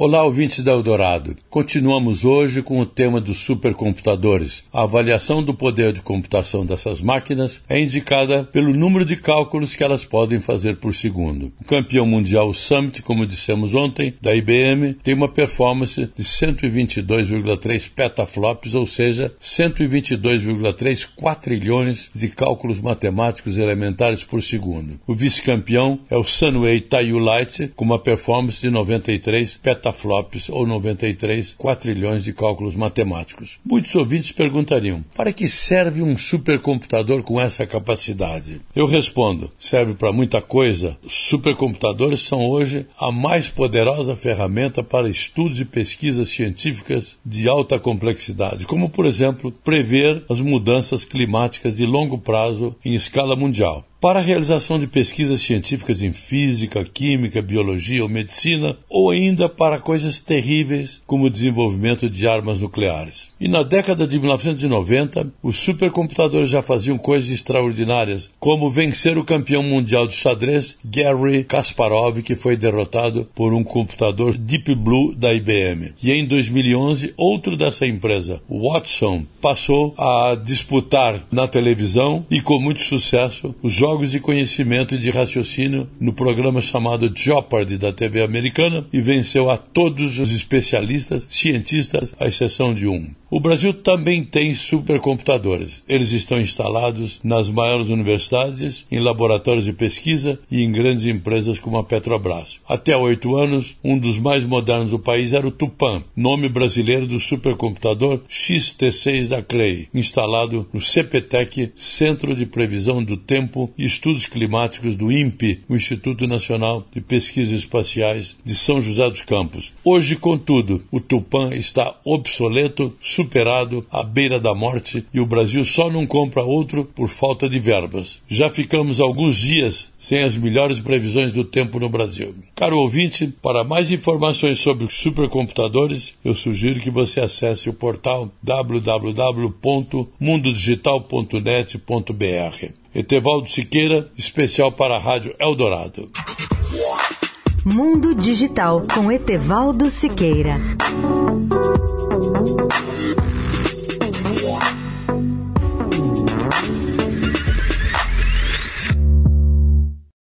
Olá, ouvintes da Eldorado. Continuamos hoje com o tema dos supercomputadores. A avaliação do poder de computação dessas máquinas é indicada pelo número de cálculos que elas podem fazer por segundo. O campeão mundial Summit, como dissemos ontem, da IBM, tem uma performance de 122,3 petaflops, ou seja, 122,3 quatrilhões de cálculos matemáticos elementares por segundo. O vice-campeão é o Sunway Taiyu com uma performance de 93 petaflops petaflops ou 93 quatrilhões de cálculos matemáticos. Muitos ouvintes perguntariam: para que serve um supercomputador com essa capacidade? Eu respondo: serve para muita coisa. Supercomputadores são hoje a mais poderosa ferramenta para estudos e pesquisas científicas de alta complexidade, como, por exemplo, prever as mudanças climáticas de longo prazo em escala mundial para a realização de pesquisas científicas em física, química, biologia ou medicina, ou ainda para coisas terríveis como o desenvolvimento de armas nucleares. E na década de 1990, os supercomputadores já faziam coisas extraordinárias, como vencer o campeão mundial de xadrez Gary Kasparov, que foi derrotado por um computador Deep Blue da IBM. E em 2011, outro dessa empresa, Watson, passou a disputar na televisão e com muito sucesso os jogos de conhecimento e de raciocínio no programa chamado Jeopardy da TV americana e venceu a todos os especialistas, cientistas, à exceção de um. O Brasil também tem supercomputadores. Eles estão instalados nas maiores universidades, em laboratórios de pesquisa e em grandes empresas como a Petrobras. Até há oito anos, um dos mais modernos do país era o Tupan, nome brasileiro do supercomputador XT6 da CREI, instalado no CPTEC, Centro de Previsão do Tempo e Estudos Climáticos do INPE, o Instituto Nacional de Pesquisas Espaciais de São José dos Campos. Hoje, contudo, o Tupan está obsoleto, superado, à beira da morte e o Brasil só não compra outro por falta de verbas. Já ficamos alguns dias sem as melhores previsões do tempo no Brasil. Caro ouvinte, para mais informações sobre supercomputadores, eu sugiro que você acesse o portal www.mundodigital.net.br. Etevaldo Siqueira, especial para a Rádio Eldorado. Mundo Digital com Etevaldo Siqueira.